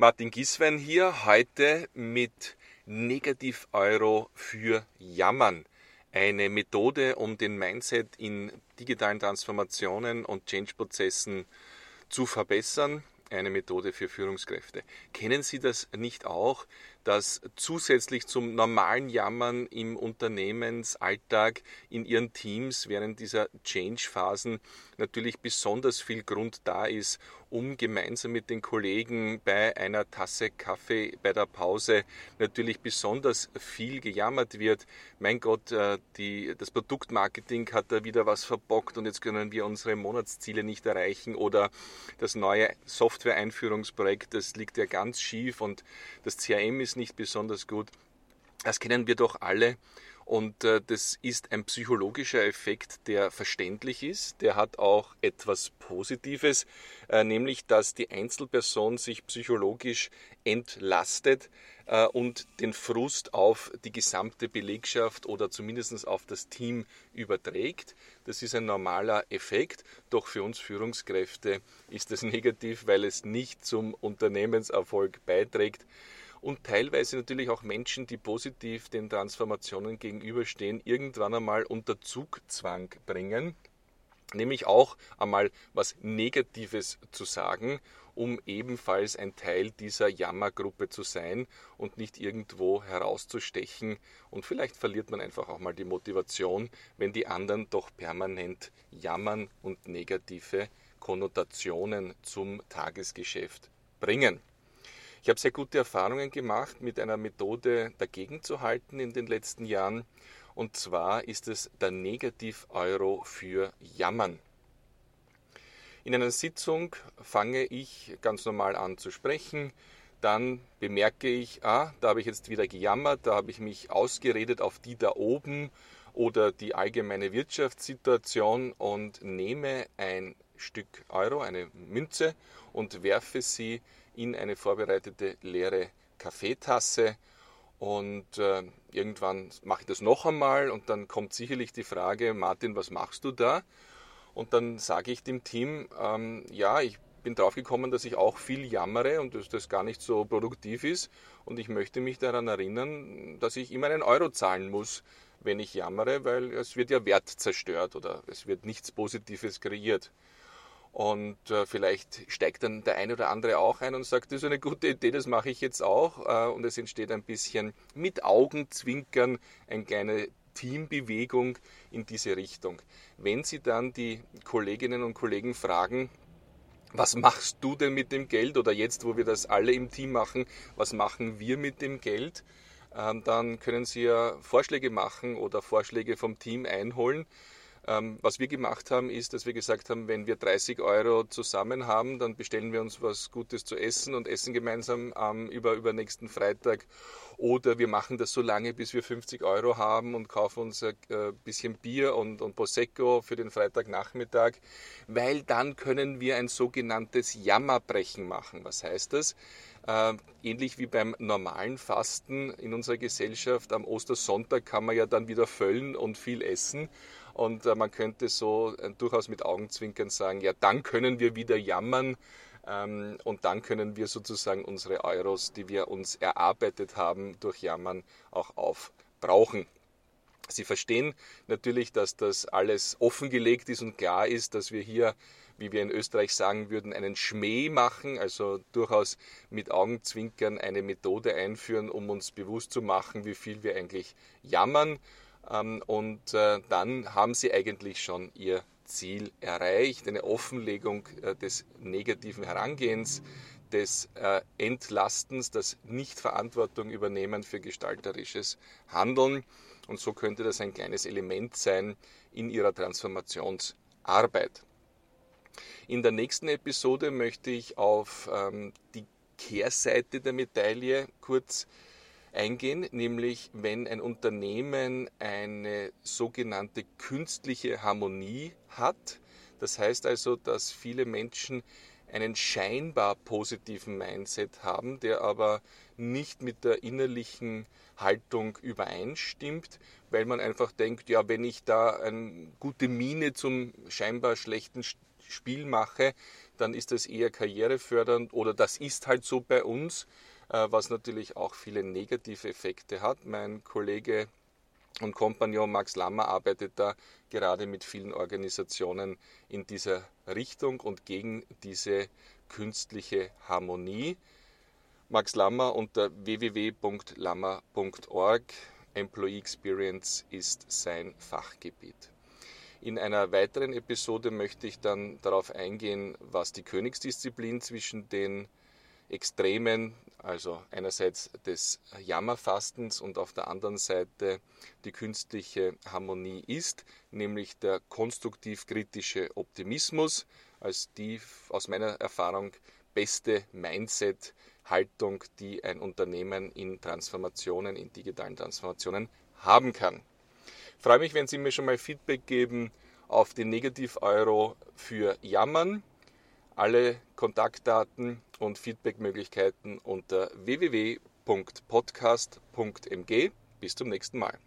Martin Giswein hier, heute mit Negativ-Euro für Jammern. Eine Methode, um den Mindset in digitalen Transformationen und Change-Prozessen zu verbessern. Eine Methode für Führungskräfte. Kennen Sie das nicht auch, dass zusätzlich zum normalen Jammern im Unternehmensalltag in Ihren Teams während dieser Change-Phasen natürlich besonders viel Grund da ist, um gemeinsam mit den Kollegen bei einer Tasse Kaffee bei der Pause natürlich besonders viel gejammert wird. Mein Gott, äh, die, das Produktmarketing hat da wieder was verbockt und jetzt können wir unsere Monatsziele nicht erreichen oder das neue Software-Einführungsprojekt, das liegt ja ganz schief und das CRM ist nicht besonders gut. Das kennen wir doch alle. Und äh, das ist ein psychologischer Effekt, der verständlich ist. Der hat auch etwas Positives, äh, nämlich dass die Einzelperson sich psychologisch entlastet äh, und den Frust auf die gesamte Belegschaft oder zumindest auf das Team überträgt. Das ist ein normaler Effekt. Doch für uns Führungskräfte ist das negativ, weil es nicht zum Unternehmenserfolg beiträgt und teilweise natürlich auch Menschen, die positiv den Transformationen gegenüberstehen, irgendwann einmal unter Zugzwang bringen, nämlich auch einmal was Negatives zu sagen, um ebenfalls ein Teil dieser Jammergruppe zu sein und nicht irgendwo herauszustechen. Und vielleicht verliert man einfach auch mal die Motivation, wenn die anderen doch permanent jammern und negative Konnotationen zum Tagesgeschäft bringen. Ich habe sehr gute Erfahrungen gemacht, mit einer Methode dagegen zu halten in den letzten Jahren. Und zwar ist es der Negativ-Euro für Jammern. In einer Sitzung fange ich ganz normal an zu sprechen. Dann bemerke ich, ah, da habe ich jetzt wieder gejammert, da habe ich mich ausgeredet auf die da oben oder die allgemeine Wirtschaftssituation und nehme ein Stück Euro, eine Münze und werfe sie in eine vorbereitete leere Kaffeetasse. Und äh, irgendwann mache ich das noch einmal und dann kommt sicherlich die Frage, Martin, was machst du da? Und dann sage ich dem Team, ähm, ja, ich bin drauf gekommen, dass ich auch viel jammere und dass das gar nicht so produktiv ist. Und ich möchte mich daran erinnern, dass ich immer einen Euro zahlen muss, wenn ich jammere, weil es wird ja Wert zerstört oder es wird nichts Positives kreiert. Und äh, vielleicht steigt dann der eine oder andere auch ein und sagt, das ist eine gute Idee, das mache ich jetzt auch. Äh, und es entsteht ein bisschen mit Augenzwinkern eine kleine Teambewegung in diese Richtung. Wenn Sie dann die Kolleginnen und Kollegen fragen, was machst du denn mit dem Geld? Oder jetzt, wo wir das alle im Team machen, was machen wir mit dem Geld? Ähm, dann können Sie ja Vorschläge machen oder Vorschläge vom Team einholen. Ähm, was wir gemacht haben, ist, dass wir gesagt haben, wenn wir 30 Euro zusammen haben, dann bestellen wir uns was Gutes zu essen und essen gemeinsam ähm, über, über nächsten Freitag. Oder wir machen das so lange, bis wir 50 Euro haben und kaufen uns ein äh, bisschen Bier und, und Prosecco für den Freitagnachmittag, weil dann können wir ein sogenanntes Jammerbrechen machen. Was heißt das? Äh, ähnlich wie beim normalen Fasten in unserer Gesellschaft am Ostersonntag kann man ja dann wieder füllen und viel essen. Und äh, man könnte so äh, durchaus mit Augenzwinkern sagen, ja, dann können wir wieder jammern ähm, und dann können wir sozusagen unsere Euros, die wir uns erarbeitet haben durch Jammern, auch aufbrauchen. Sie verstehen natürlich, dass das alles offengelegt ist und klar ist, dass wir hier, wie wir in Österreich sagen würden, einen Schmäh machen, also durchaus mit Augenzwinkern eine Methode einführen, um uns bewusst zu machen, wie viel wir eigentlich jammern und äh, dann haben sie eigentlich schon ihr Ziel erreicht, eine Offenlegung äh, des negativen Herangehens, des äh, Entlastens, das Nichtverantwortung übernehmen für gestalterisches Handeln. Und so könnte das ein kleines Element sein in ihrer Transformationsarbeit. In der nächsten Episode möchte ich auf ähm, die Kehrseite der Medaille kurz eingehen, nämlich wenn ein Unternehmen eine sogenannte künstliche Harmonie hat. Das heißt also, dass viele Menschen einen scheinbar positiven Mindset haben, der aber nicht mit der innerlichen Haltung übereinstimmt, weil man einfach denkt, ja, wenn ich da eine gute Miene zum scheinbar schlechten Spiel mache, dann ist das eher karrierefördernd oder das ist halt so bei uns, was natürlich auch viele negative Effekte hat. Mein Kollege und Kompagnon Max Lammer arbeitet da gerade mit vielen Organisationen in dieser Richtung und gegen diese künstliche Harmonie. Max Lammer unter www.lammer.org. Employee Experience ist sein Fachgebiet. In einer weiteren Episode möchte ich dann darauf eingehen, was die Königsdisziplin zwischen den Extremen, also einerseits des Jammerfastens und auf der anderen Seite die künstliche Harmonie ist, nämlich der konstruktiv-kritische Optimismus als die aus meiner Erfahrung beste Mindset, Haltung, die ein Unternehmen in Transformationen, in digitalen Transformationen haben kann. Freue mich, wenn Sie mir schon mal Feedback geben auf den Negativ-Euro für Jammern. Alle Kontaktdaten und Feedbackmöglichkeiten unter www.podcast.mg. Bis zum nächsten Mal.